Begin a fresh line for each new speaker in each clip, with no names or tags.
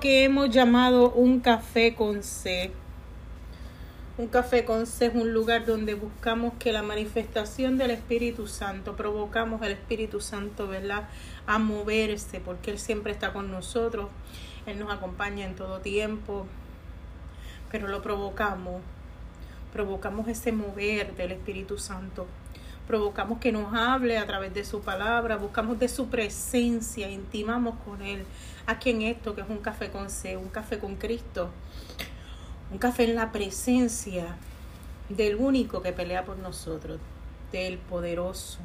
que hemos llamado un café con C. Un café con C es un lugar donde buscamos que la manifestación del Espíritu Santo, provocamos al Espíritu Santo, ¿verdad? A moverse, porque Él siempre está con nosotros, Él nos acompaña en todo tiempo, pero lo provocamos, provocamos ese mover del Espíritu Santo, provocamos que nos hable a través de su palabra, buscamos de su presencia, intimamos con Él. Aquí en esto, que es un café con C, un café con Cristo, un café en la presencia del único que pelea por nosotros, del poderoso.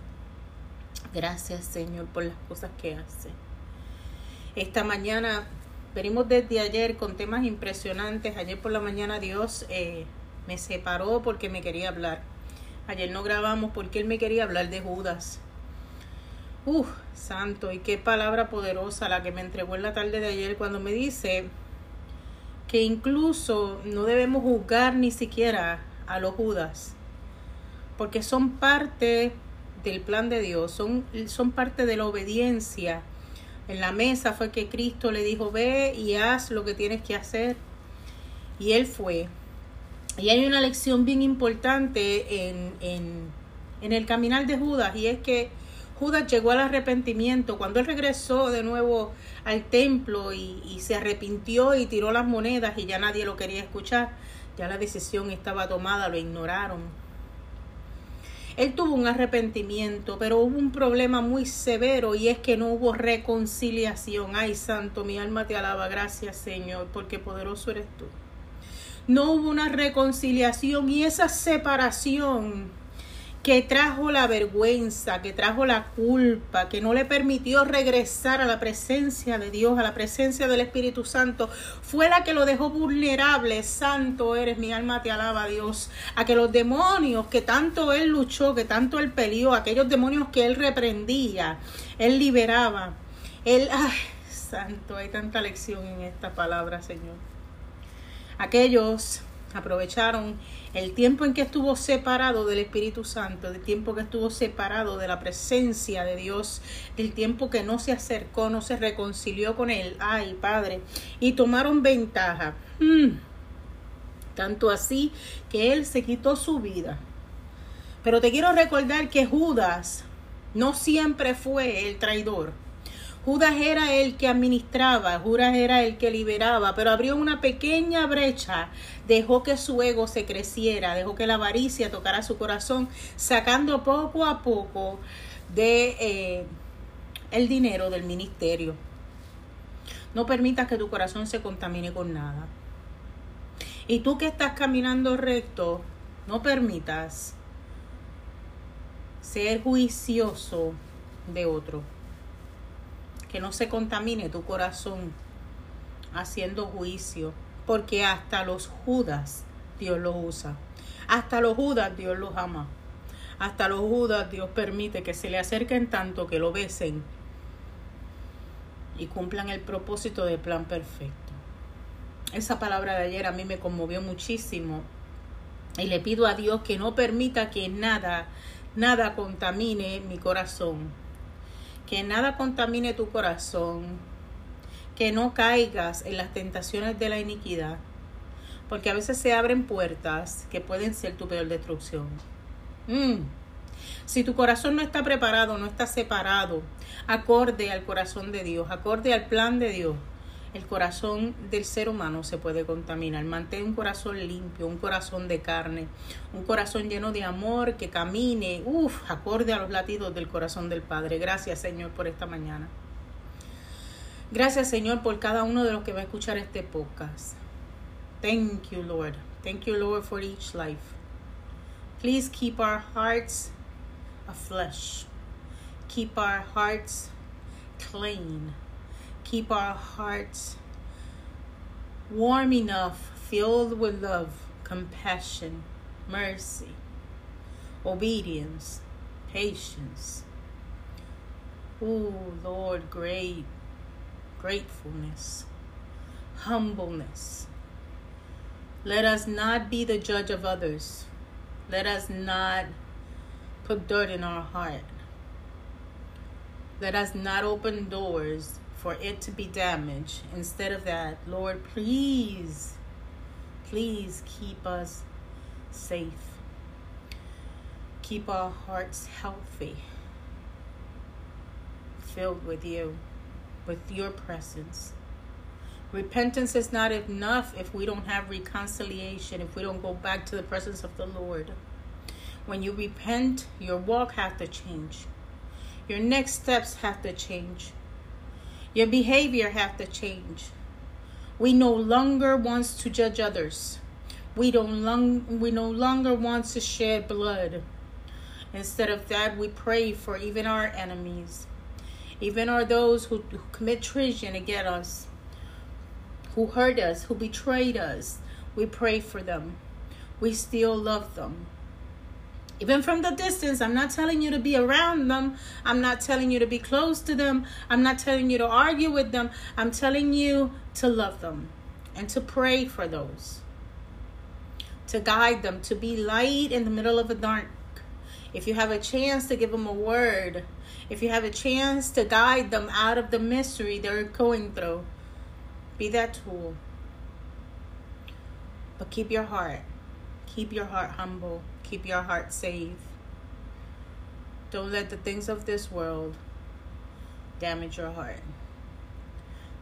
Gracias Señor por las cosas que hace. Esta mañana venimos desde ayer con temas impresionantes. Ayer por la mañana Dios eh, me separó porque me quería hablar. Ayer no grabamos porque él me quería hablar de Judas. Uf, santo, y qué palabra poderosa la que me entregó en la tarde de ayer cuando me dice que incluso no debemos juzgar ni siquiera a los Judas, porque son parte del plan de Dios, son, son parte de la obediencia. En la mesa fue que Cristo le dijo, ve y haz lo que tienes que hacer. Y él fue. Y hay una lección bien importante en, en, en el caminar de Judas, y es que Judas llegó al arrepentimiento. Cuando él regresó de nuevo al templo y, se arrepintió y tiró las monedas y ya nadie lo quería escuchar, ya la decisión estaba tomada, lo ignoraron. Él tuvo un arrepentimiento, pero hubo un problema muy severo y es que no hubo reconciliación. Ay, santo, mi alma te alaba. Gracias, Señor, porque poderoso eres tú. No hubo una reconciliación y esa separación que trajo la vergüenza, que trajo la culpa, que no le permitió regresar a la presencia de Dios, a la presencia del Espíritu Santo, fue la que lo dejó vulnerable. Santo eres, mi alma te alaba, Dios. A que los demonios que tanto él luchó, que tanto él peleó, aquellos demonios que él reprendía, él liberaba. Él, ay, santo, hay tanta lección en esta palabra, Señor. Aquellos aprovecharon el tiempo en que estuvo separado del Espíritu Santo, el tiempo que estuvo separado de la presencia de Dios, el tiempo que no se acercó, no se reconcilió con Él, ay Padre, y tomaron ventaja. Mm. Tanto así que Él se quitó su vida. Pero te quiero recordar que Judas no siempre fue el traidor. Judas era el que administraba, Judas era el que liberaba, pero abrió una pequeña brecha, dejó que su ego se creciera, dejó que la avaricia tocara su corazón, sacando poco a poco de eh, el dinero del ministerio. No permitas que tu corazón se contamine con nada. Y tú que estás caminando recto, no permitas ser juicioso de otro que no se contamine tu corazón haciendo juicio, porque hasta los Judas Dios los usa. Hasta los Judas Dios los ama. Hasta los Judas Dios permite que se le acerquen tanto que lo besen y cumplan el propósito del plan perfecto. Esa palabra de ayer a mí me conmovió muchísimo y le pido a Dios que no permita que nada, nada contamine mi corazón que nada contamine tu corazón, que no caigas en las tentaciones de la iniquidad, porque a veces se abren puertas que pueden ser tu peor destrucción. Mm. Si tu corazón no está preparado, no está separado, acorde al corazón de Dios, acorde al plan de Dios, el corazón del ser humano se puede contaminar. Mantén un corazón limpio, un corazón de carne, un corazón lleno de amor que camine, uff, acorde a los latidos del corazón del Padre. Gracias, Señor, por esta mañana. Gracias, Señor, por cada uno de los que va a escuchar este podcast. Thank you, Lord. Thank you, Lord, for each life. Please keep our hearts afresh. Keep our hearts clean. Keep our hearts warm enough, filled with love, compassion, mercy, obedience, patience. Oh, Lord, great gratefulness, humbleness. Let us not be the judge of others. Let us not put dirt in our heart. Let us not open doors for it to be damaged. Instead of that, Lord, please, please keep us safe. Keep our hearts healthy, filled with you, with your presence. Repentance is not enough if we don't have reconciliation, if we don't go back to the presence of the Lord. When you repent, your walk has to change. Your next steps have to change. Your behavior have to change. We no longer wants to judge others. We don't long, we no longer want to shed blood. Instead of that, we pray for even our enemies, even our those who, who commit treason against us, who hurt us, who betrayed us. We pray for them. We still love them. Even from the distance, I'm not telling you to be around them. I'm not telling you to be close to them. I'm not telling you to argue with them. I'm telling you to love them and to pray for those, to guide them, to be light in the middle of a dark. If you have a chance to give them a word, if you have a chance to guide them out of the mystery they're going through, be that tool. But keep your heart. Keep your heart humble. Keep your heart safe. Don't let the things of this world damage your heart.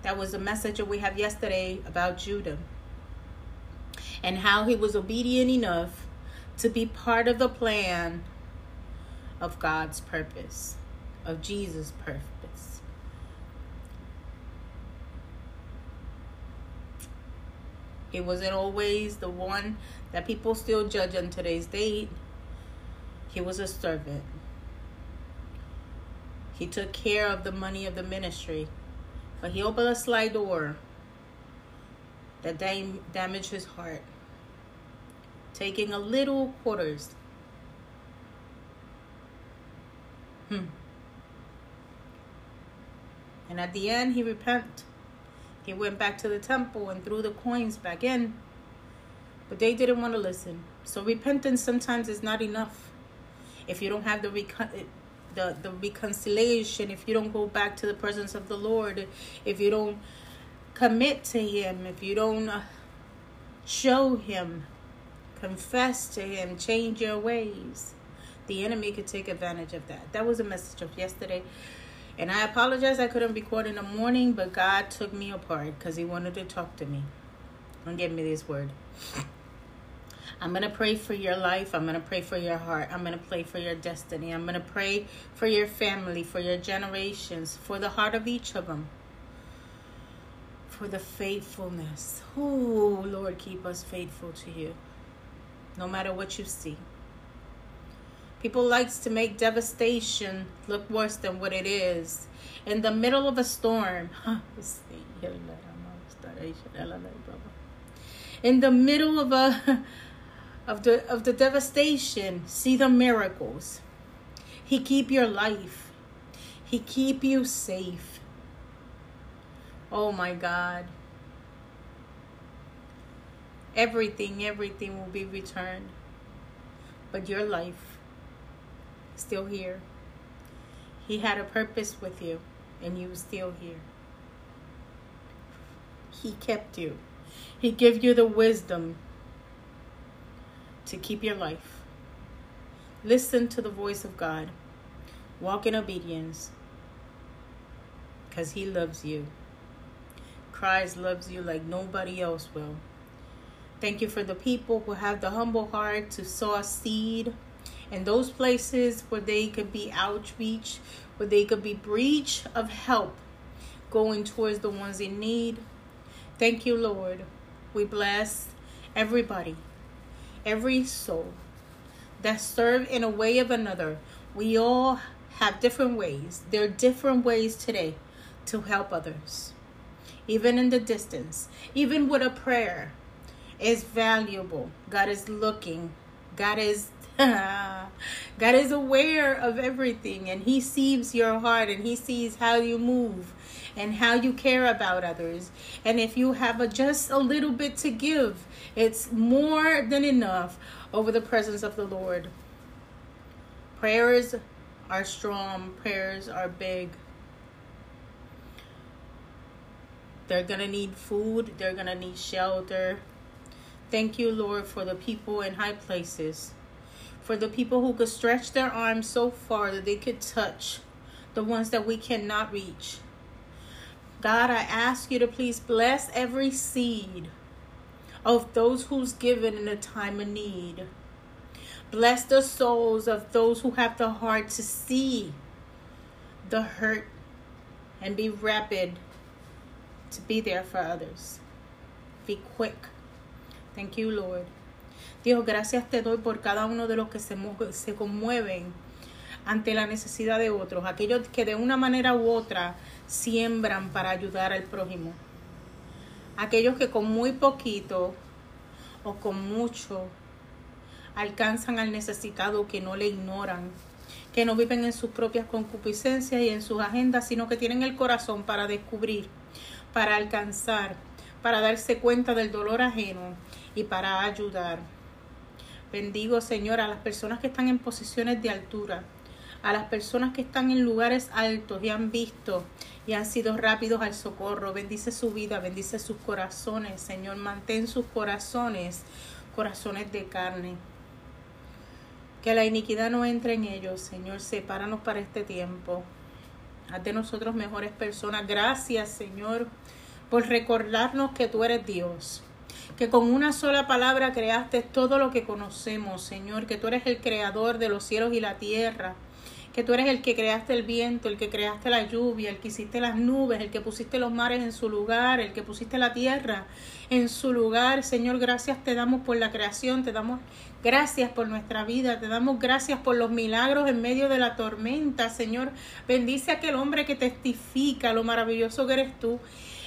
That was the message that we have yesterday about Judah and how he was obedient enough to be part of the plan of God's purpose, of Jesus' purpose. He wasn't always the one that people still judge on today's date. He was a servant. He took care of the money of the ministry, but he opened a slide door that dam- damaged his heart, taking a little quarters. Hmm. And at the end, he repent. He went back to the temple and threw the coins back in. But they didn't want to listen. So repentance sometimes is not enough. If you don't have the recon- the the reconciliation, if you don't go back to the presence of the Lord, if you don't commit to Him, if you don't uh, show Him, confess to Him, change your ways, the enemy could take advantage of that. That was a message of yesterday. And I apologize I couldn't record in the morning, but God took me apart because He wanted to talk to me and give me this word. I'm going to pray for your life. I'm going to pray for your heart. I'm going to pray for your destiny. I'm going to pray for your family, for your generations, for the heart of each of them, for the faithfulness. Oh, Lord, keep us faithful to you, no matter what you see. People likes to make devastation look worse than what it is. In the middle of a storm, in the middle of a of the of the devastation, see the miracles. He keep your life. He keep you safe. Oh my God. Everything, everything will be returned. But your life still here. He had a purpose with you and you still here. He kept you. He gave you the wisdom to keep your life. Listen to the voice of God. Walk in obedience because He loves you. Christ loves you like nobody else will. Thank you for the people who have the humble heart to sow seed in those places where they could be outreach, where they could be breach of help going towards the ones in need. Thank you, Lord. We bless everybody, every soul that serve in a way of another. We all have different ways. There are different ways today to help others, even in the distance, even with a prayer is valuable. God is looking. God is God is aware of everything and he sees your heart and he sees how you move and how you care about others. And if you have a, just a little bit to give, it's more than enough over the presence of the Lord. Prayers are strong, prayers are big. They're going to need food, they're going to need shelter. Thank you, Lord, for the people in high places, for the people who could stretch their arms so far that they could touch the ones that we cannot reach. God, I ask you to please bless every seed of those who's given in a time of need. Bless the souls of those who have the heart to see the hurt and be rapid to be there for others. Be quick. Thank you, Lord. Dios, gracias te doy por cada uno de los que se, se conmueven ante la necesidad de otros, aquellos que de una manera u otra siembran para ayudar al prójimo, aquellos que con muy poquito o con mucho alcanzan al necesitado, que no le ignoran, que no viven en sus propias concupiscencias y en sus agendas, sino que tienen el corazón para descubrir, para alcanzar, para darse cuenta del dolor ajeno y para ayudar. Bendigo, Señor, a las personas que están en posiciones de altura, a las personas que están en lugares altos y han visto y han sido rápidos al socorro. Bendice su vida, bendice sus corazones, Señor. Mantén sus corazones, corazones de carne. Que la iniquidad no entre en ellos, Señor. Sepáranos para este tiempo. Haz de nosotros mejores personas. Gracias, Señor, por recordarnos que tú eres Dios. Que con una sola palabra creaste todo lo que conocemos, Señor. Que tú eres el creador de los cielos y la tierra que tú eres el que creaste el viento, el que creaste la lluvia, el que hiciste las nubes, el que pusiste los mares en su lugar, el que pusiste la tierra en su lugar. Señor, gracias te damos por la creación, te damos gracias por nuestra vida, te damos gracias por los milagros en medio de la tormenta. Señor, bendice a aquel hombre que testifica lo maravilloso que eres tú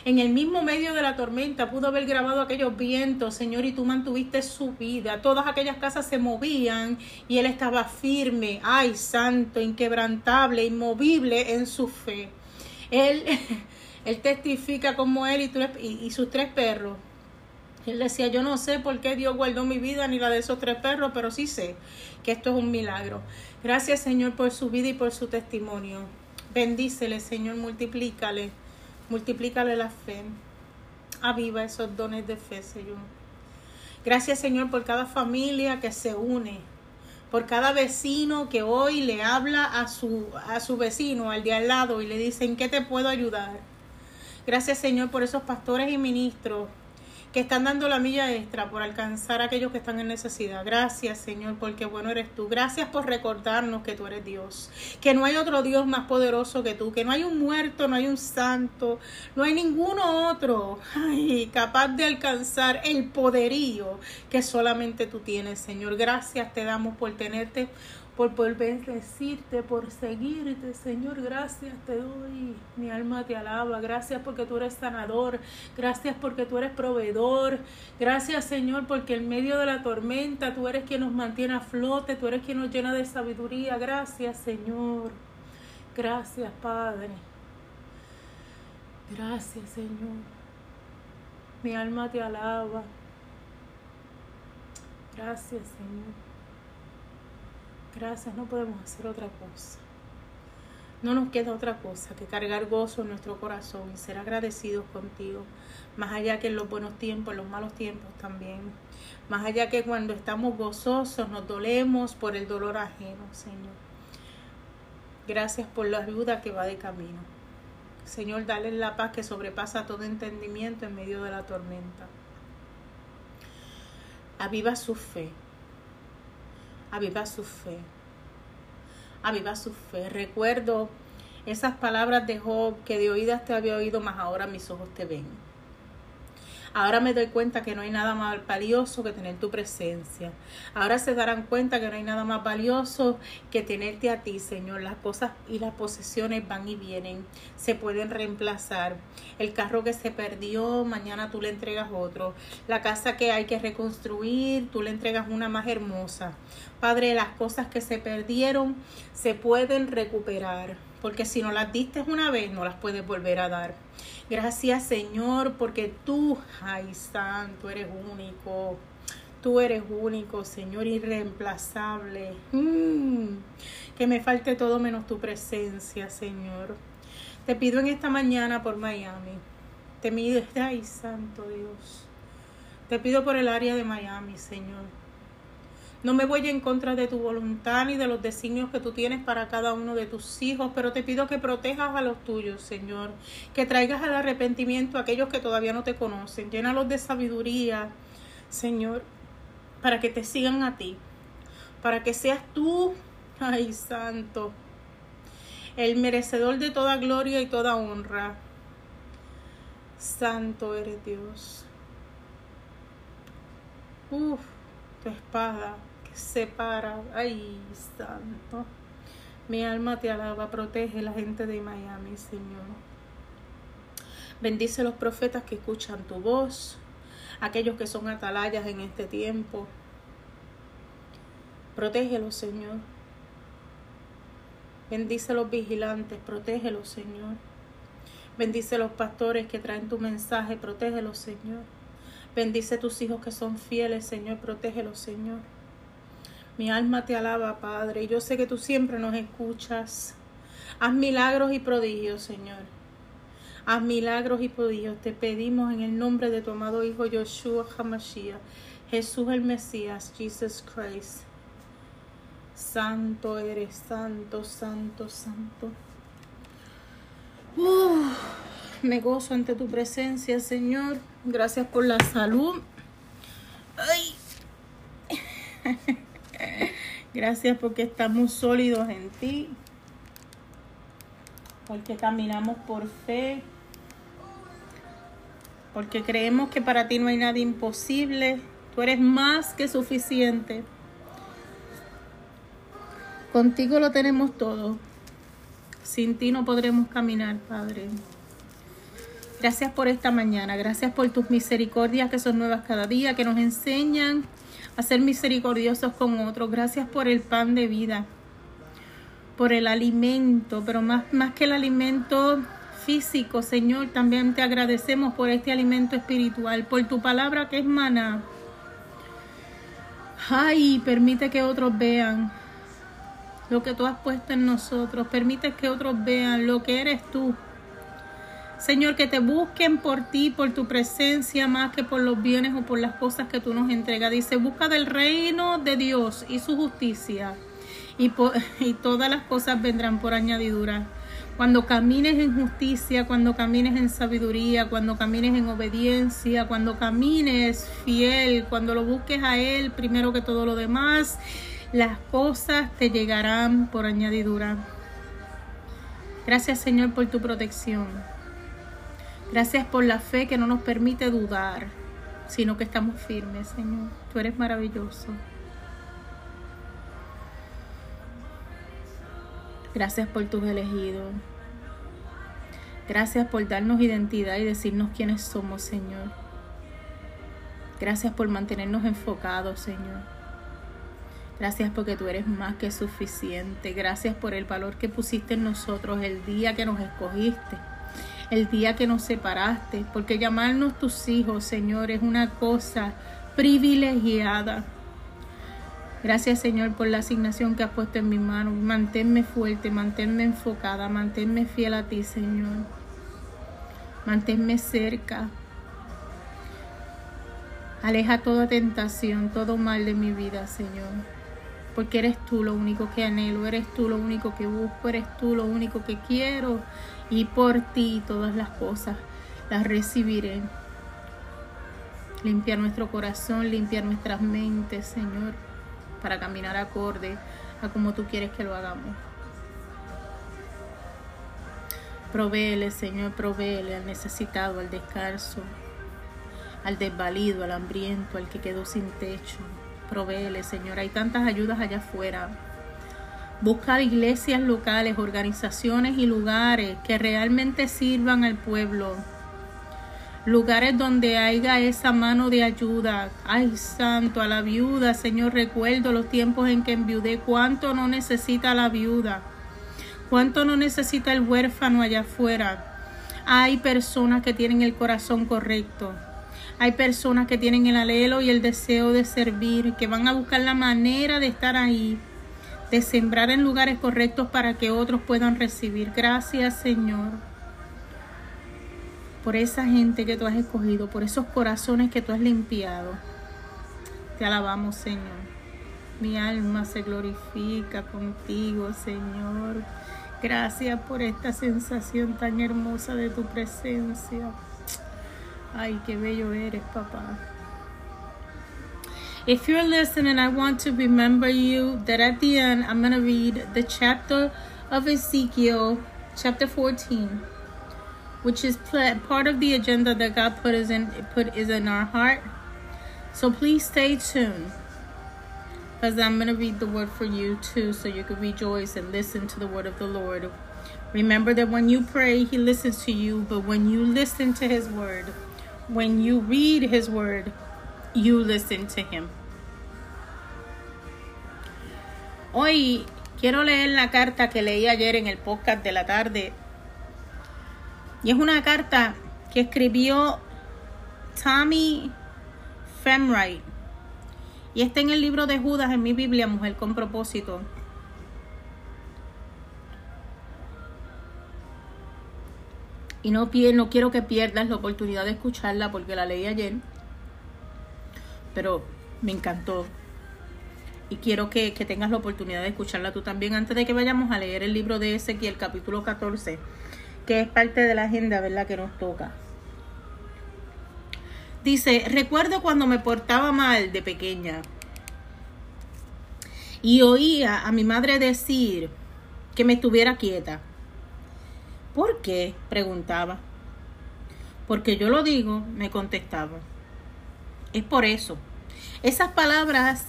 en el mismo medio de la tormenta pudo haber grabado aquellos vientos, Señor, y tú mantuviste su vida. Todas aquellas casas se movían y él estaba firme, ay, santo, inquebrantable, inmovible en su fe. Él, él testifica como él y, y sus tres perros. Él decía, yo no sé por qué Dios guardó mi vida ni la de esos tres perros, pero sí sé que esto es un milagro. Gracias Señor por su vida y por su testimonio. Bendícele Señor, multiplícale Multiplícale la fe. Aviva esos dones de fe, Señor. Gracias, Señor, por cada familia que se une. Por cada vecino que hoy le habla a su, a su vecino, al de al lado, y le dice, ¿en qué te puedo ayudar? Gracias, Señor, por esos pastores y ministros que están dando la milla extra por alcanzar a aquellos que están en necesidad. Gracias, Señor, porque bueno eres tú. Gracias por recordarnos que tú eres Dios, que no hay otro Dios más poderoso que tú, que no hay un muerto, no hay un santo, no hay ninguno otro capaz de alcanzar el poderío que solamente tú tienes, Señor. Gracias te damos por tenerte por volver a decirte, por seguirte, Señor, gracias te doy. Mi alma te alaba, gracias porque tú eres sanador, gracias porque tú eres proveedor, gracias Señor porque en medio de la tormenta tú eres quien nos mantiene a flote, tú eres quien nos llena de sabiduría, gracias Señor, gracias Padre, gracias Señor, mi alma te alaba, gracias Señor. Gracias, no podemos hacer otra cosa. No nos queda otra cosa que cargar gozo en nuestro corazón y ser agradecidos contigo, más allá que en los buenos tiempos, en los malos tiempos también, más allá que cuando estamos gozosos nos dolemos por el dolor ajeno, Señor. Gracias por la ayuda que va de camino. Señor, dale la paz que sobrepasa todo entendimiento en medio de la tormenta. Aviva su fe, aviva su fe. Aviva su fe. Recuerdo esas palabras de Job que de oídas te había oído, mas ahora mis ojos te ven. Ahora me doy cuenta que no hay nada más valioso que tener tu presencia. Ahora se darán cuenta que no hay nada más valioso que tenerte a ti, Señor. Las cosas y las posesiones van y vienen, se pueden reemplazar. El carro que se perdió, mañana tú le entregas otro. La casa que hay que reconstruir, tú le entregas una más hermosa. Padre, las cosas que se perdieron se pueden recuperar, porque si no las diste una vez, no las puedes volver a dar. Gracias Señor, porque tú, ay santo, eres único. Tú eres único, Señor, irreemplazable. Mm, que me falte todo menos tu presencia, Señor. Te pido en esta mañana por Miami. Te pido, ay, santo Dios. Te pido por el área de Miami, Señor. No me voy en contra de tu voluntad ni de los designios que tú tienes para cada uno de tus hijos, pero te pido que protejas a los tuyos, Señor. Que traigas al arrepentimiento a aquellos que todavía no te conocen. Llénalos de sabiduría, Señor, para que te sigan a ti. Para que seas tú, ay santo, el merecedor de toda gloria y toda honra. Santo eres Dios. Uf, tu espada separa. Ay, santo. Mi alma te alaba, protege la gente de Miami, Señor. Bendice los profetas que escuchan tu voz, aquellos que son atalayas en este tiempo. Protégelos, Señor. Bendice los vigilantes, protégelos, Señor. Bendice los pastores que traen tu mensaje, protégelos, Señor. Bendice tus hijos que son fieles, Señor, protégelos, Señor. Mi alma te alaba, Padre, y yo sé que tú siempre nos escuchas. Haz milagros y prodigios, Señor. Haz milagros y prodigios. Te pedimos en el nombre de tu amado Hijo Yoshua HaMashiach, Jesús el Mesías, Jesus Christ. Santo eres, santo, santo, santo. Uh, me gozo ante tu presencia, Señor. Gracias por la salud. Ay. Gracias porque estamos sólidos en ti. Porque caminamos por fe. Porque creemos que para ti no hay nada imposible. Tú eres más que suficiente. Contigo lo tenemos todo. Sin ti no podremos caminar, Padre. Gracias por esta mañana. Gracias por tus misericordias que son nuevas cada día, que nos enseñan a ser misericordiosos con otros. Gracias por el pan de vida, por el alimento, pero más, más que el alimento físico, Señor, también te agradecemos por este alimento espiritual, por tu palabra que es maná. Ay, permite que otros vean lo que tú has puesto en nosotros. Permite que otros vean lo que eres tú. Señor, que te busquen por ti, por tu presencia, más que por los bienes o por las cosas que tú nos entregas. Dice, busca del reino de Dios y su justicia. Y, y todas las cosas vendrán por añadidura. Cuando camines en justicia, cuando camines en sabiduría, cuando camines en obediencia, cuando camines fiel, cuando lo busques a Él primero que todo lo demás, las cosas te llegarán por añadidura. Gracias Señor por tu protección. Gracias por la fe que no nos permite dudar, sino que estamos firmes, Señor. Tú eres maravilloso. Gracias por tus elegidos. Gracias por darnos identidad y decirnos quiénes somos, Señor. Gracias por mantenernos enfocados, Señor. Gracias porque tú eres más que suficiente. Gracias por el valor que pusiste en nosotros el día que nos escogiste, el día que nos separaste. Porque llamarnos tus hijos, Señor, es una cosa privilegiada. Gracias, Señor, por la asignación que has puesto en mi mano. Manténme fuerte, manténme enfocada, manténme fiel a ti, Señor. Manténme cerca. Aleja toda tentación, todo mal de mi vida, Señor porque eres tú lo único que anhelo, eres tú lo único que busco, eres tú lo único que quiero y por ti todas las cosas las recibiré. Limpia nuestro corazón, limpia nuestras mentes, Señor, para caminar acorde a como tú quieres que lo hagamos. Provéele, Señor, provéele al necesitado, al descalzo, al desvalido, al hambriento, al que quedó sin techo, Provéele, Señor. Hay tantas ayudas allá afuera. Busca iglesias locales, organizaciones y lugares que realmente sirvan al pueblo. Lugares donde haya esa mano de ayuda. Ay, santo, a la viuda, Señor, recuerdo los tiempos en que enviudé. ¿Cuánto no necesita la viuda? ¿Cuánto no necesita el huérfano allá afuera? Hay personas que tienen el corazón correcto hay personas que tienen el alelo y el deseo de servir, que van a buscar la manera de estar ahí, de sembrar en lugares correctos para que otros puedan recibir. Gracias, Señor, por esa gente que tú has escogido, por esos corazones que tú has limpiado. Te alabamos, Señor. Mi alma se glorifica contigo, Señor. Gracias por esta sensación tan hermosa de tu presencia. Ay, qué bello eres, papá. If you're listening, I want to remember you that at the end, I'm going to read the chapter of Ezekiel, chapter 14, which is part of the agenda that God put is in put is in our heart. So please stay tuned, because I'm going to read the word for you too, so you can rejoice and listen to the word of the Lord. Remember that when you pray, He listens to you, but when you listen to His word, when you read his word, you listen to him. Hoy quiero leer la carta que leí ayer en el podcast de la tarde. Y es una carta que escribió Tommy Femright. Y está en el libro de Judas en mi Biblia, Mujer con propósito. Y no, no quiero que pierdas la oportunidad de escucharla porque la leí ayer. Pero me encantó. Y quiero que, que tengas la oportunidad de escucharla tú también antes de que vayamos a leer el libro de Ezequiel, capítulo 14, que es parte de la agenda, ¿verdad? Que nos toca. Dice, recuerdo cuando me portaba mal de pequeña y oía a mi madre decir que me estuviera quieta. ¿Por qué? preguntaba. Porque yo lo digo, me contestaba. Es por eso. Esas palabras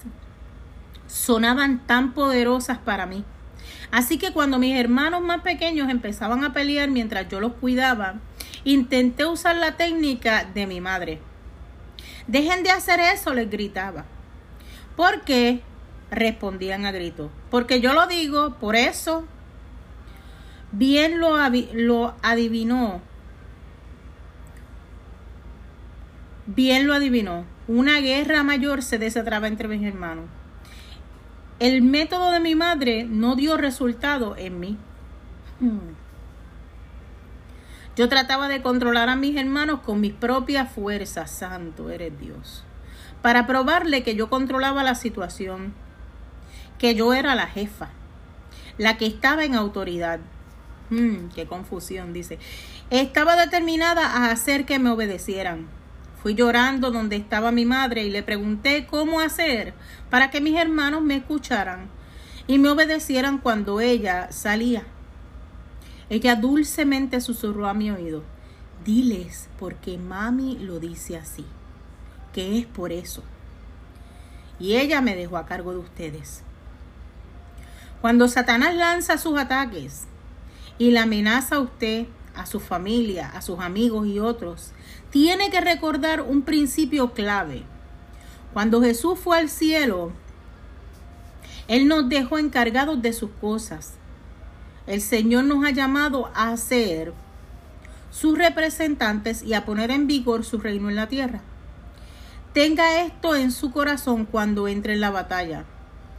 sonaban tan poderosas para mí. Así que cuando mis hermanos más pequeños empezaban a pelear mientras yo los cuidaba, intenté usar la técnica de mi madre. Dejen de hacer eso, les gritaba. ¿Por qué? Respondían a gritos. Porque yo lo digo, por eso. Bien lo, adivinó. Bien lo adivinó. Una guerra mayor se desatraba entre mis hermanos. El método de mi madre no dio resultado en mí. Hmm. Yo trataba de controlar a mis hermanos con mis propias fuerzas. Santo eres Dios. Para probarle que yo controlaba la situación. Que yo era la jefa. La que estaba en autoridad. Hmm, qué confusión, dice. Estaba determinada a hacer que me obedecieran. Fui llorando donde estaba mi madre y le pregunté cómo hacer para que mis hermanos me escucharan y me obedecieran cuando ella salía. Ella dulcemente susurró a mi oído, diles porque mami lo dice así, que es por eso. Y ella me dejó a cargo de ustedes. Cuando Satanás lanza sus ataques y la amenaza a usted, a su familia, a sus amigos y otros, tiene que recordar un principio clave. Cuando Jesús fue al cielo, Él nos dejó encargados de sus cosas. El Señor nos ha llamado a ser sus representantes y a poner en vigor su reino en la tierra. Tenga esto en su corazón cuando entre en la batalla.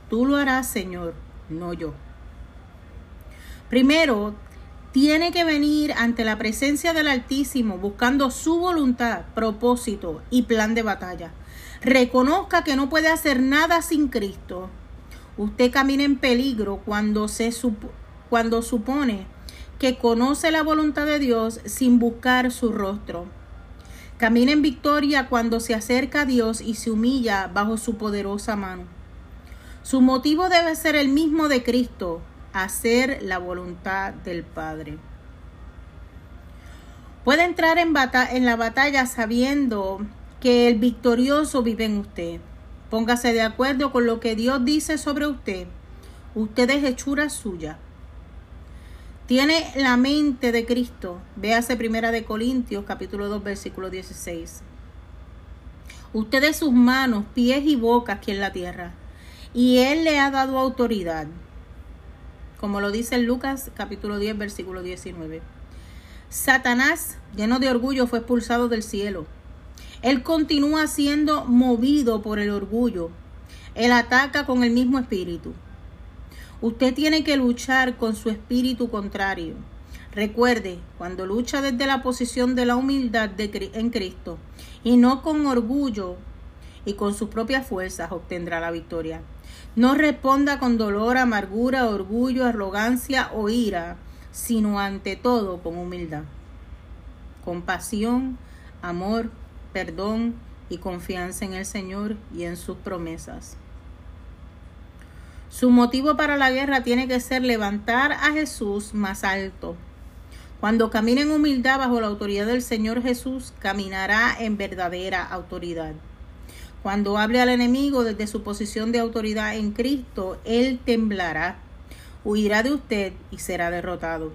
Tú lo harás, Señor, no yo. Primero, tiene que venir ante la presencia del Altísimo buscando su voluntad, propósito y plan de batalla. Reconozca que no puede hacer nada sin Cristo. Usted camina en peligro cuando, se supone que conoce la voluntad de Dios sin buscar su rostro. Camina en victoria cuando se acerca a Dios y se humilla bajo su poderosa mano. Su motivo debe ser el mismo de Cristo, hacer la voluntad del Padre. Puede entrar en, bata- en la batalla sabiendo que el victorioso vive en usted. Póngase de acuerdo con lo que Dios dice sobre usted. Usted es hechura suya. Tiene la mente de Cristo. Véase Primera de Corintios, capítulo 2, versículo 16. Usted es sus manos, pies y boca aquí en la tierra. Y Él le ha dado autoridad como lo dice en Lucas capítulo 10 versículo 19. Satanás, lleno de orgullo, fue expulsado del cielo. Él continúa siendo movido por el orgullo. Él ataca con el mismo espíritu. Usted tiene que luchar con su espíritu contrario. Recuerde, cuando lucha desde la posición de la humildad de, en Cristo y no con orgullo y con sus propias fuerzas, obtendrá la victoria. No responda con dolor, amargura, orgullo, arrogancia o ira, sino ante todo con humildad, compasión, amor, perdón y confianza en el Señor y en sus promesas. Su motivo para la guerra tiene que ser levantar a Jesús más alto. Cuando camine en humildad bajo la autoridad del Señor Jesús, caminará en verdadera autoridad. Cuando hable al enemigo desde su posición de autoridad en Cristo, él temblará, huirá de usted y será derrotado.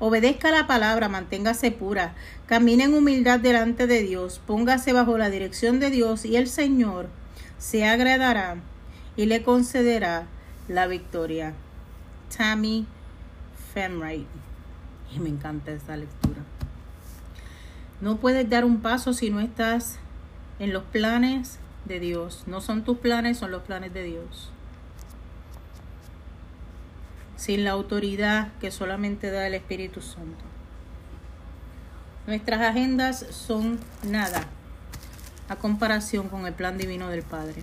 Obedezca la palabra, manténgase pura, camine en humildad delante de Dios, póngase bajo la dirección de Dios y el Señor se agradará y le concederá
la victoria. Tammy Femright. Y me encanta esta lectura. No puedes dar un paso si no estás en los planes de Dios. No son tus planes, son los planes de Dios. Sin la autoridad que solamente da el Espíritu Santo. Nuestras agendas son nada a comparación con el plan divino del Padre.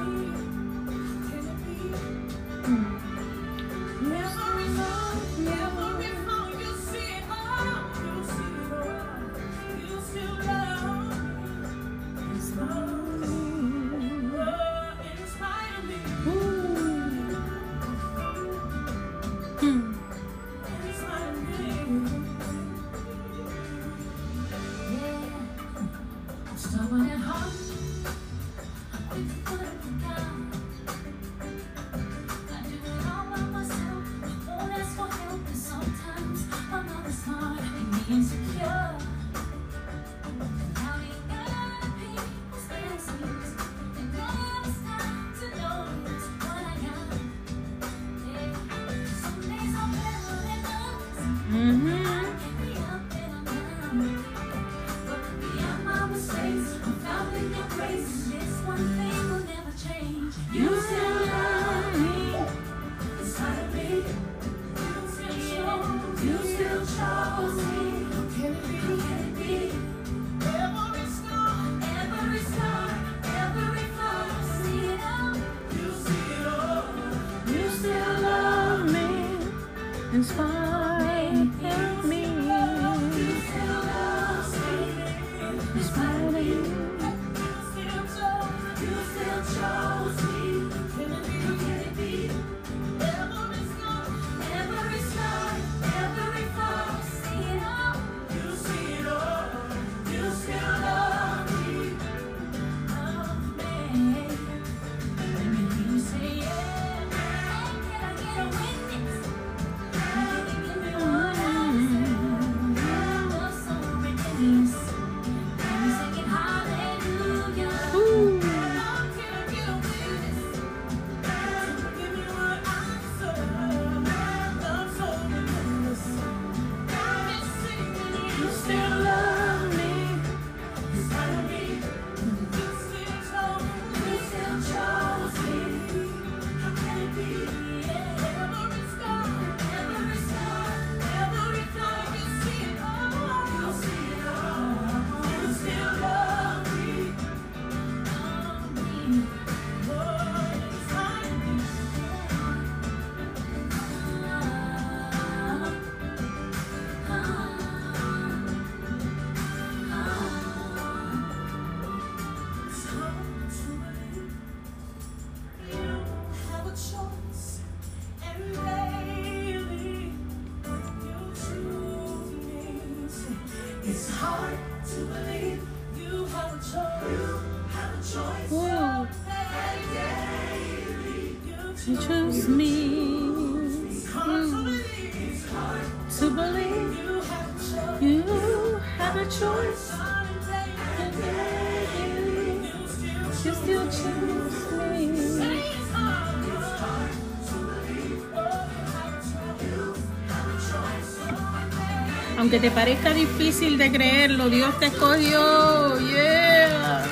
Aunque te parezca difícil de creerlo, Dios te escogió. Yeah.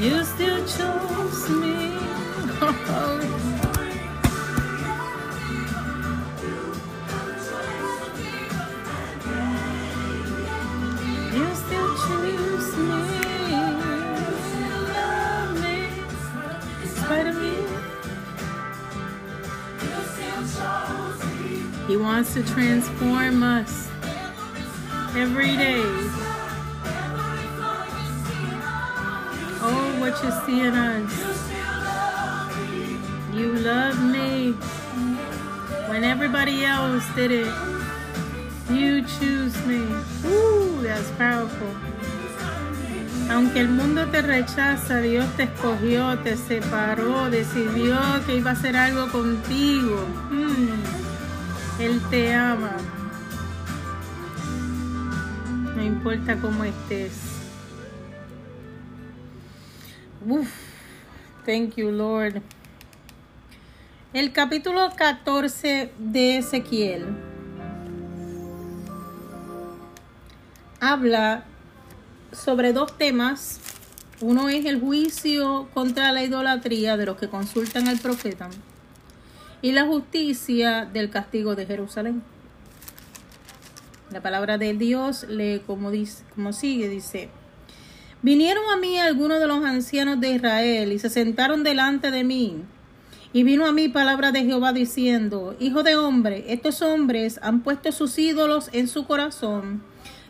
You still chose me. He wants to transform us every day. Oh, what you see in us. You love me when everybody else did it. You choose me. Ooh, that's powerful. Aunque el mundo te rechaza, Dios te escogió, te separó, decidió que iba a hacer algo contigo. Mm, Él te ama. No importa cómo estés. Uf, thank you, Lord. El capítulo 14 de Ezequiel habla sobre dos temas. Uno es el juicio contra la idolatría de los que consultan al profeta y la justicia del castigo de Jerusalén. La palabra de Dios lee como, dice, como sigue, dice, vinieron a mí algunos de los ancianos de Israel y se sentaron delante de mí. Y vino a mí palabra de Jehová diciendo, Hijo de hombre, estos hombres han puesto sus ídolos en su corazón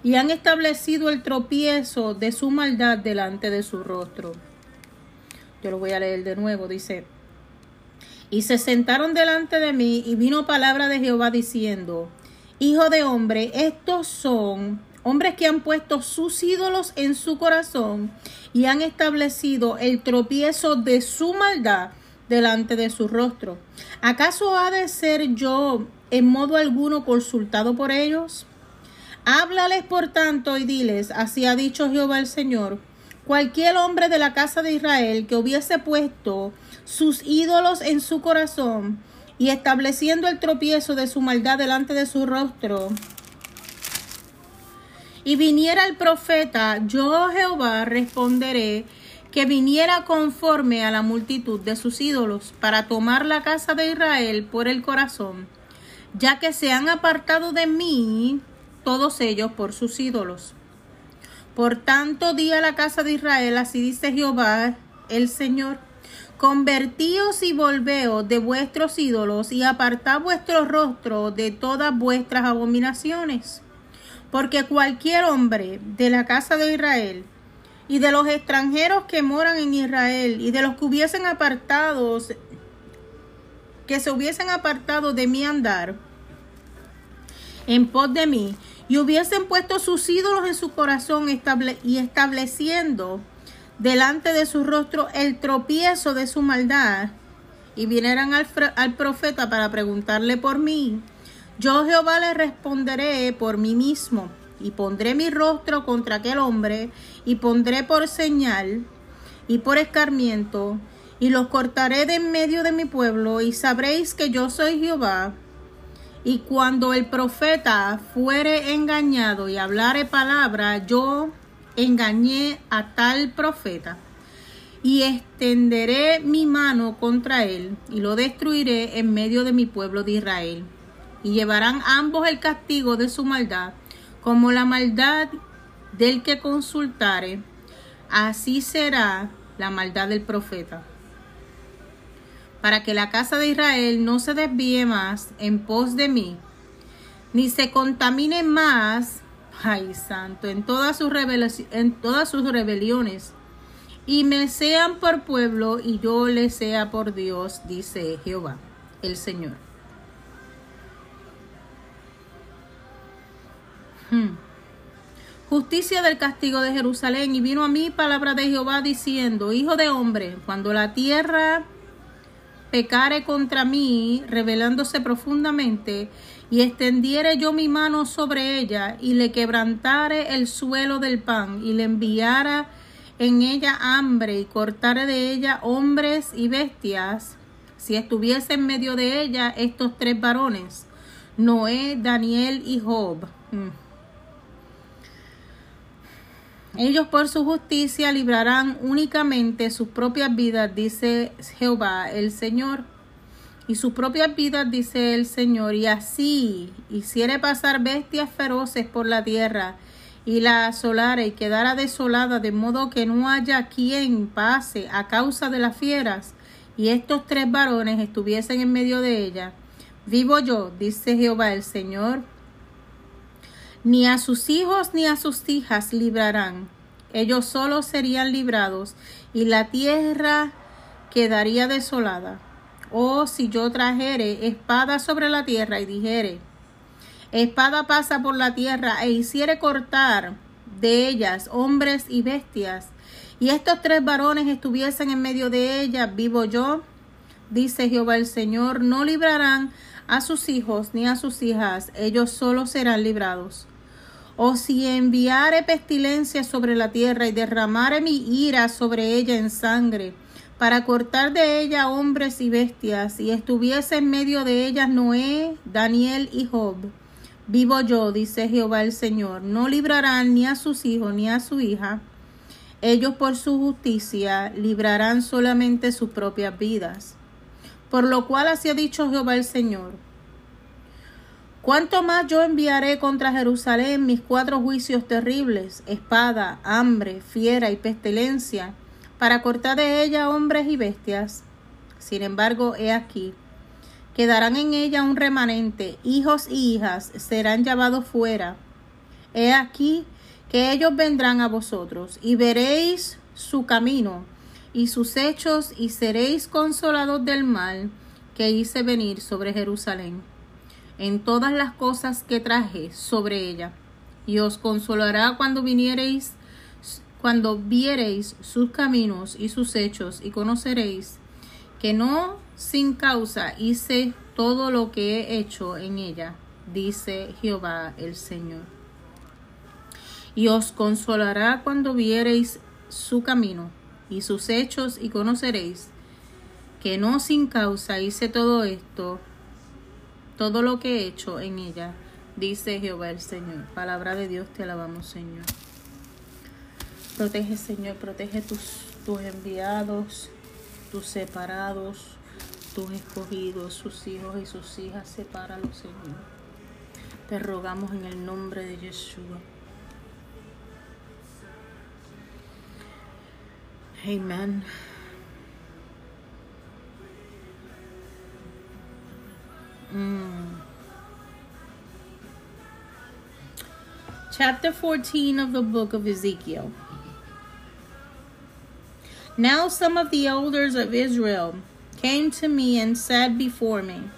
y han establecido el tropiezo de su maldad delante de su rostro. Yo lo voy a leer de nuevo, dice, y se sentaron delante de mí y vino palabra de Jehová diciendo, Hijo de hombre, estos son hombres que han puesto sus ídolos en su corazón y han establecido el tropiezo de su maldad delante de su rostro. ¿Acaso ha de ser yo en modo alguno consultado por ellos? Háblales por tanto y diles, así ha dicho Jehová el Señor, cualquier hombre de la casa de Israel que hubiese puesto sus ídolos en su corazón y estableciendo el tropiezo de su maldad delante de su rostro, y viniera el profeta, yo Jehová responderé que viniera conforme a la multitud de sus ídolos para tomar la casa de Israel por el corazón, ya que se han apartado de mí todos ellos por sus ídolos. Por tanto, di a la casa de Israel, así dice Jehová el Señor, convertíos y volveos de vuestros ídolos y apartad vuestro rostro de todas vuestras abominaciones. Porque cualquier hombre de la casa de Israel y de los extranjeros que moran en Israel y de los que hubiesen apartados, que se hubiesen apartado de mi andar en pos de mí y hubiesen puesto sus ídolos en su corazón y estableciendo delante de su rostro el tropiezo de su maldad y vinieran al, al profeta para preguntarle por mí, yo Jehová le responderé por mí mismo y pondré mi rostro contra aquel hombre y pondré por señal y por escarmiento y los cortaré de en medio de mi pueblo y sabréis que yo soy Jehová. Y cuando el profeta fuere engañado y hablare palabra, yo engañé a tal profeta y extenderé mi mano contra él y lo destruiré en medio de mi pueblo de Israel. Y llevarán ambos el castigo de su maldad, como la maldad del que consultare, así será la maldad del profeta. Para que la casa de Israel no se desvíe más en pos de mí, ni se contamine más, ay santo, en todas sus, en todas sus rebeliones, y me sean por pueblo y yo les sea por Dios, dice Jehová, el Señor. Hmm. Justicia del castigo de Jerusalén. Y vino a mí palabra de Jehová diciendo, Hijo de hombre, cuando la tierra pecare contra mí, revelándose profundamente, y extendiere yo mi mano sobre ella, y le quebrantare el suelo del pan, y le enviara en ella hambre y cortare de ella hombres y bestias, si estuviese en medio de ella estos tres varones, Noé, Daniel y Job. Mm. Ellos por su justicia librarán únicamente sus propias vidas, dice Jehová el Señor. Y sus propias vidas, dice el Señor, y así hiciere pasar bestias feroces por la tierra, y la asolare y quedara desolada, de modo que no haya quien pase a causa de las fieras, y estos tres varones estuviesen en medio de ella. Vivo yo, dice Jehová el Señor, ni a sus hijos ni a sus hijas librarán. Ellos solos serían librados y la tierra quedaría desolada. Oh, si yo trajere espada sobre la tierra y dijere, espada pasa por la tierra e hiciere cortar de ellas hombres y bestias, y estos tres varones estuviesen en medio de ellas, vivo yo, dice Jehová el Señor, no librarán a sus hijos ni a sus hijas, ellos solos serán librados. O si enviare pestilencia sobre la tierra y derramare mi ira sobre ella en sangre, para cortar de ella hombres y bestias, y estuviese en medio de ellas Noé, Daniel y Job. Vivo yo, dice Jehová el Señor, no librarán ni a sus hijos ni a su hija. Ellos por su justicia librarán solamente sus propias vidas. Por lo cual así ha dicho Jehová el Señor ¿Cuánto más yo enviaré contra Jerusalén mis cuatro juicios terribles, espada, hambre, fiera y pestilencia, para cortar de ella hombres y bestias? Sin embargo, he aquí, quedarán en ella un remanente, hijos y hijas serán llevados fuera. He aquí que ellos vendrán a vosotros, y veréis su camino y sus hechos, y seréis consolados del mal que hice venir sobre Jerusalén en todas las cosas que traje sobre ella, y os consolará cuando viniereis, cuando viereis sus caminos y sus hechos, y conoceréis que no sin causa hice todo lo que he hecho en ella, dice Jehová el Señor. Y os consolará cuando viereis su camino y sus hechos, y conoceréis que no sin causa hice todo esto todo lo que he hecho en ella, dice Jehová el Señor. Palabra de Dios, te alabamos, Señor. Protege, Señor, protege tus, tus enviados, tus separados, tus escogidos, sus hijos y sus hijas, sepáralos, Señor. Te rogamos en el nombre de Yeshua. Amén. Mm. Chapter 14 of the book of Ezekiel. Now some of the elders of Israel came to me and said before me.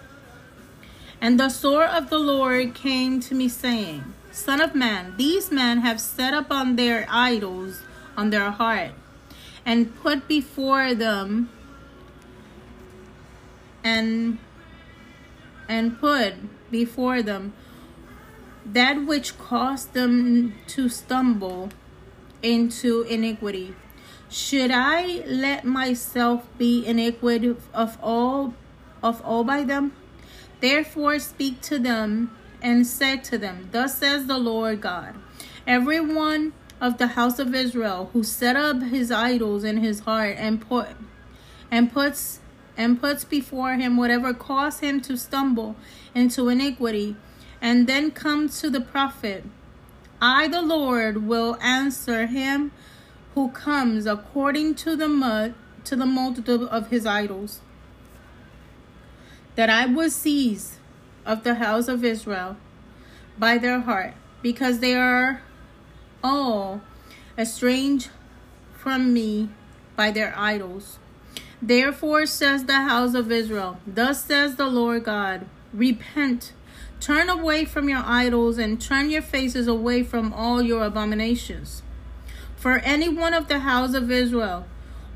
And the sword of the Lord came to me, saying, Son of man, these men have set up on their idols on their heart, and put before them and and put before them that which caused them to stumble into iniquity. Should I let myself be iniquity of all of all by them? Therefore speak to them and said to them, Thus says the Lord God, every one of the house of Israel who set up his idols in his heart and put and puts and puts before him whatever caused him to stumble into iniquity, and then come to the prophet, I, the Lord, will answer him who comes according to the mud to the multitude of his idols, that I will seize of the house of Israel by their heart, because they are all estranged from me by their idols. Therefore says the house of Israel, Thus says the Lord God, Repent, turn away from your idols, and turn your faces away from all your abominations. For any one of the house of Israel,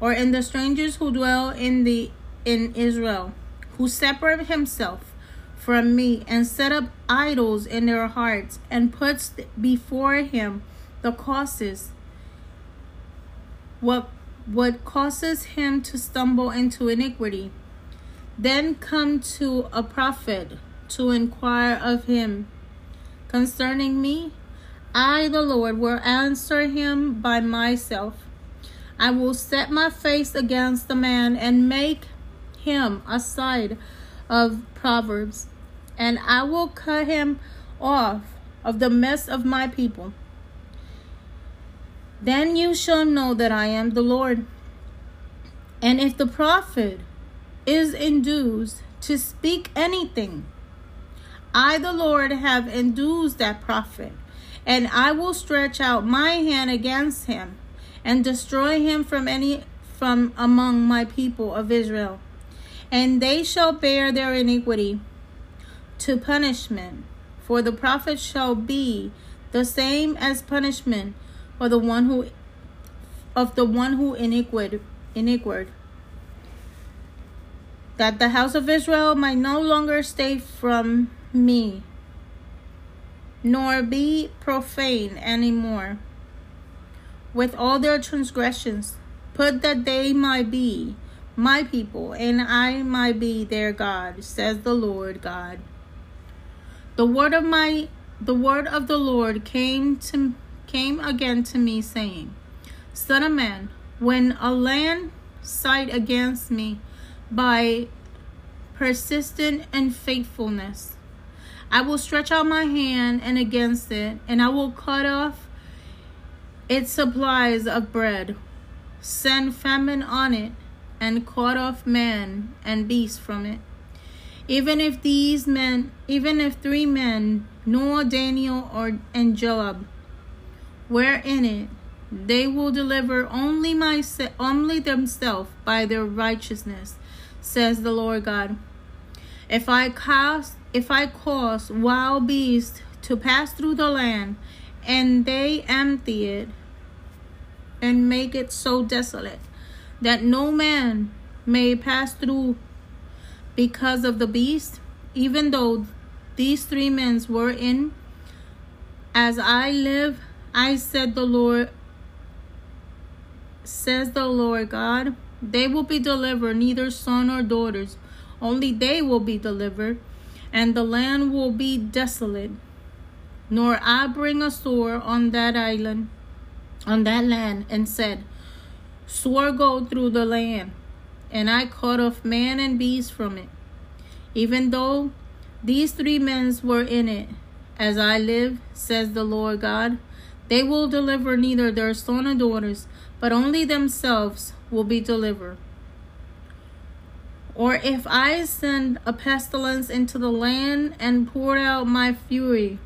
or in the strangers who dwell in the in Israel, who separate himself from me and set up idols in their hearts, and puts before him the causes what what causes him to stumble into iniquity. Then come to a prophet to inquire of him concerning me. I, the Lord, will answer him by myself. I will set my face against the man and make him a side of proverbs, and I will cut him off of the midst of my people. Then you shall know that I am the Lord. And if the prophet is induced to speak anything, I, the Lord, have induced that prophet, and I will stretch out my hand against him and destroy him from any from among my people of Israel. And they shall bear their iniquity to punishment, for the prophet shall be the same as punishment for the one who of the one who iniquid iniquid that the house of Israel might no longer stay from me nor be profane any more with all their transgressions put that they might be my people and I might be their God says the Lord God. The word of my the word of the Lord came to came again to me, saying, Son of man, when a land side against me by persistent unfaithfulness, I will stretch out my hand and against it, and I will cut off its supplies of bread, send famine on it, and cut off man and beast from it. Even if these men, even if three men, Noah, Daniel, or and Joab, were in it, they will deliver only my only themselves by their righteousness, says the Lord God. If I cause if I cause wild beasts to pass through the land, and they empty it and make it so desolate that no man may pass through because of the beast, even though these three men were in, as I live, I said the Lord says the Lord God, they will be delivered, neither son nor daughters, only they will be delivered, and the land will be desolate. Nor I bring a sword on that island, on that land, and said, Sword go through the land, and I cut off man and beast from it. Even though these three men were in it, as I live, says the Lord God, they will deliver neither their son or daughters, but only themselves will be delivered. Or if I send a pestilence into the land and pour out my fury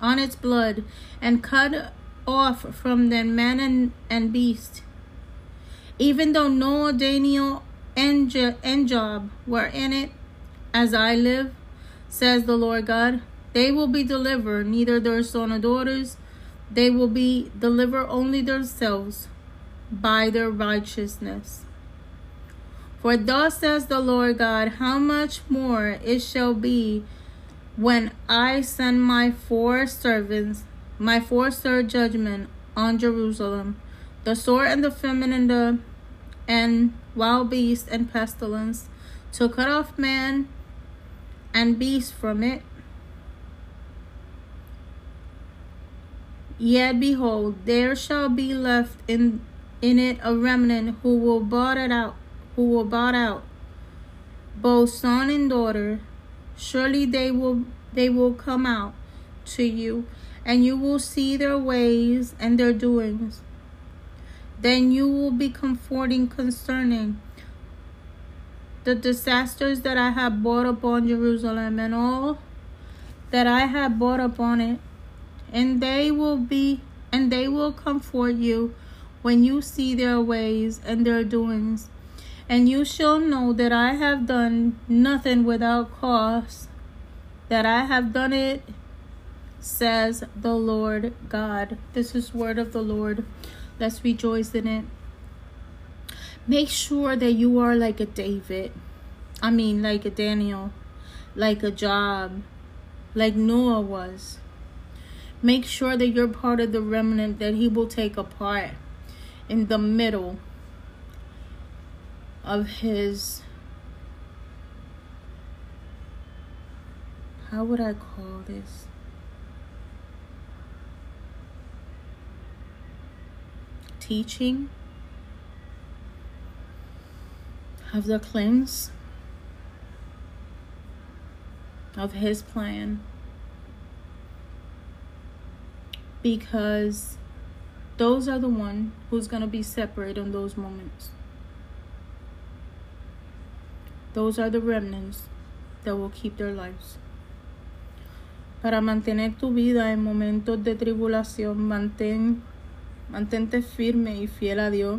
on its blood and cut off from them man and, and beast, even though Noah, Daniel, and, and Job were in it, as I live, says the Lord God, they will be delivered, neither their son or daughters, they will be deliver only themselves by their righteousness. For thus says the Lord God, how much more it shall be when I send my four servants, my four star judgment on Jerusalem, the sword and the famine and the and wild beast and pestilence, to cut off man and beast from it, Yet behold, there shall be left in in it a remnant who will bought it out, who will bought out, both son and daughter. Surely they will they will come out to you, and you will see their ways and their doings. Then you will be comforting concerning the disasters that I have brought upon Jerusalem and all that I have brought upon it and they will be and they will comfort you when you see their ways and their doings and you shall know that I have done nothing without cause that I have done it says the Lord God. This is word of the Lord. Let's rejoice in it. Make sure that you are like a David. I mean like a Daniel like a Job like Noah was. Make sure that you're part of the remnant that He will take apart in the middle of his how would I call this? Teaching of the cleanse of his plan because those are the one who's going to be separate in those moments those are the remnants that will keep their lives. Para mantener tu vida en momentos de tribulación mantén mantente firme y fiel a Dios.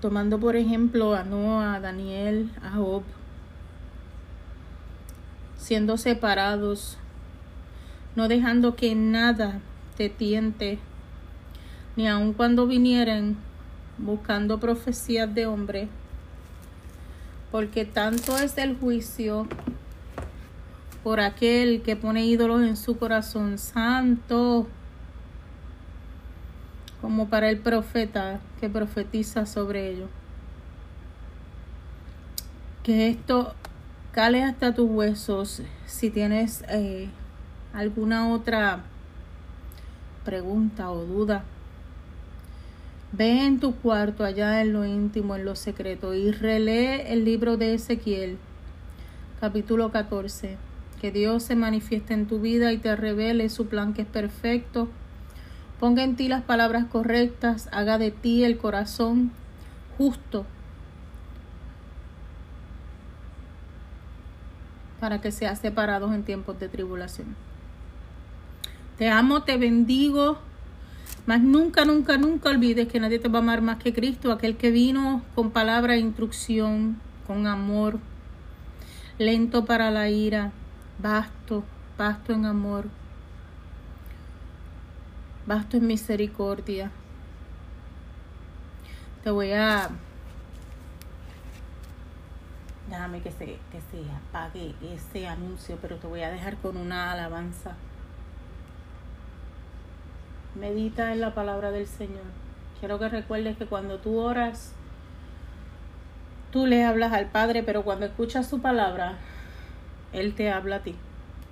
Tomando por ejemplo a Noah, a Daniel, a Job siendo separados, no dejando que nada te tiente, ni aun cuando vinieran buscando profecías de hombre, porque tanto es el juicio por aquel que pone ídolos en su corazón santo, como para el profeta que profetiza sobre ellos. Que esto cale hasta tus huesos. Si tienes eh, alguna otra pregunta o duda, ve en tu cuarto allá en lo íntimo, en lo secreto, y relee el libro de Ezequiel, capítulo 14. Que Dios se manifieste en tu vida y te revele su plan que es perfecto. Ponga en ti las palabras correctas, haga de ti el corazón justo para que seas separados en tiempos de tribulación. Te amo, te bendigo, mas nunca, nunca, nunca olvides que nadie te va a amar más que Cristo, aquel que vino con palabra e instrucción, con amor, lento para la ira, vasto, vasto en amor, vasto en misericordia. Te voy a Déjame que se, que se apague ese anuncio, pero te voy a dejar con una alabanza. Medita en la palabra del Señor. Quiero que recuerdes que cuando tú oras, tú le hablas al Padre, pero cuando escuchas su palabra, Él te habla a ti.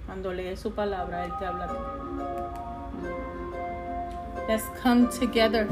Cuando lees su palabra, Él te habla a ti. Let's come together.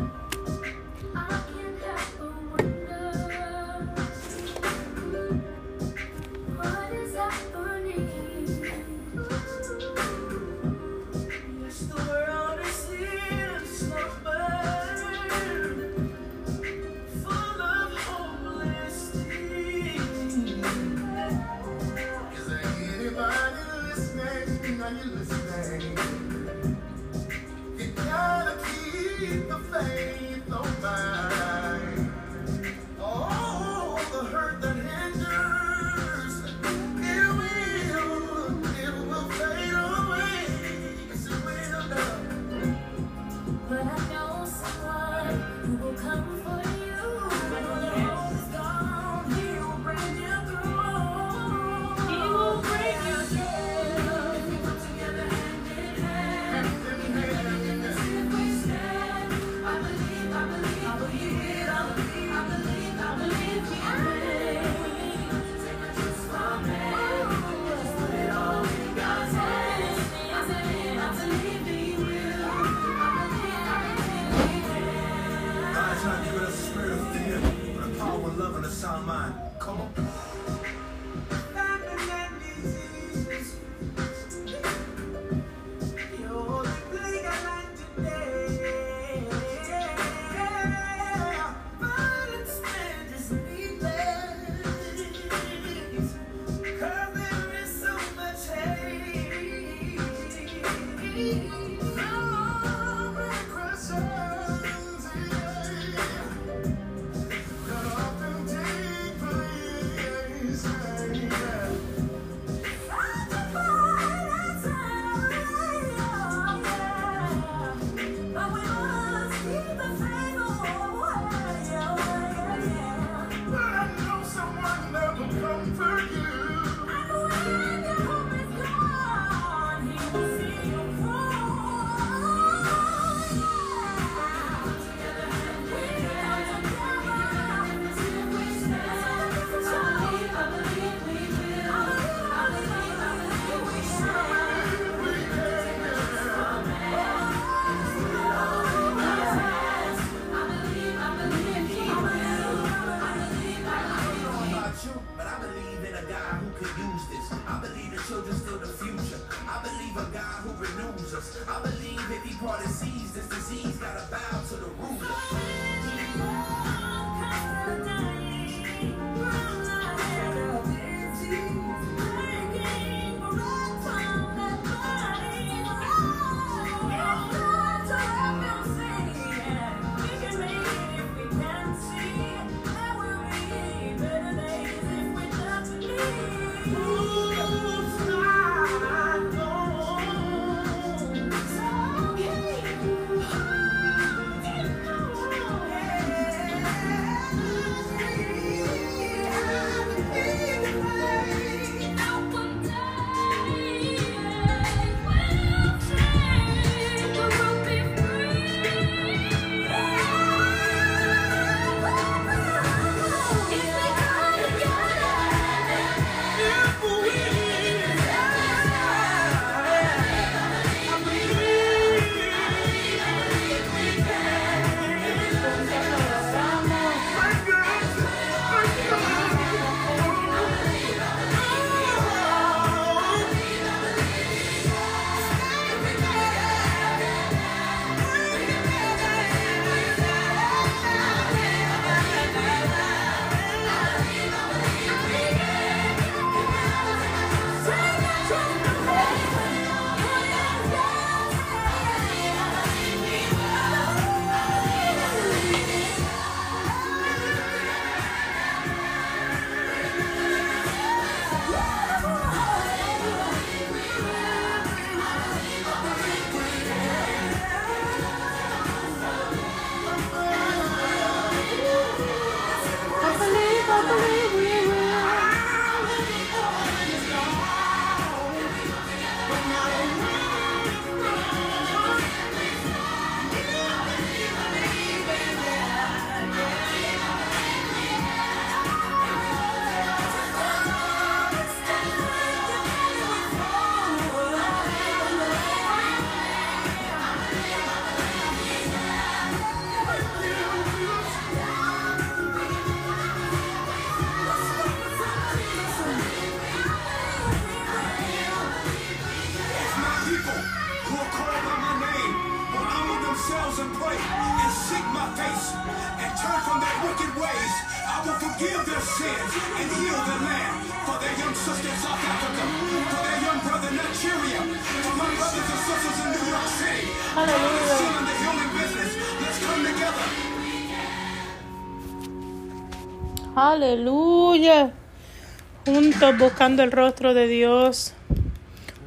Buscando el rostro de Dios.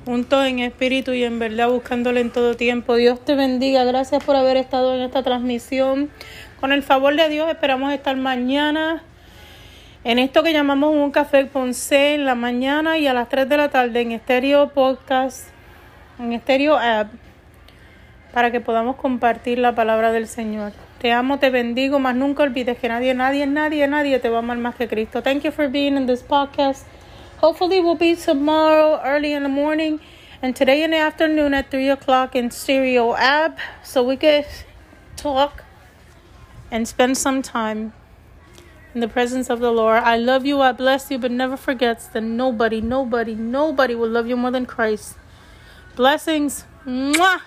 Juntos en espíritu y en verdad buscándole en todo tiempo. Dios te bendiga. Gracias por haber estado en esta transmisión. Con el favor de Dios esperamos estar mañana en esto que llamamos un café Ponce en la mañana y a las 3 de la tarde en Estéreo Podcast, en Estéreo App, para que podamos compartir la palabra del Señor. Te amo, te bendigo, más nunca olvides que nadie, nadie, nadie, nadie te va a amar más que Cristo. Thank you for being in this podcast. Hopefully we'll be tomorrow early in the morning and today in the afternoon at 3 o'clock in Stereo App so we could talk and spend some time in the presence of the Lord. I love you, I bless you, but never forgets that nobody, nobody, nobody will love you more than Christ. Blessings. Mwah!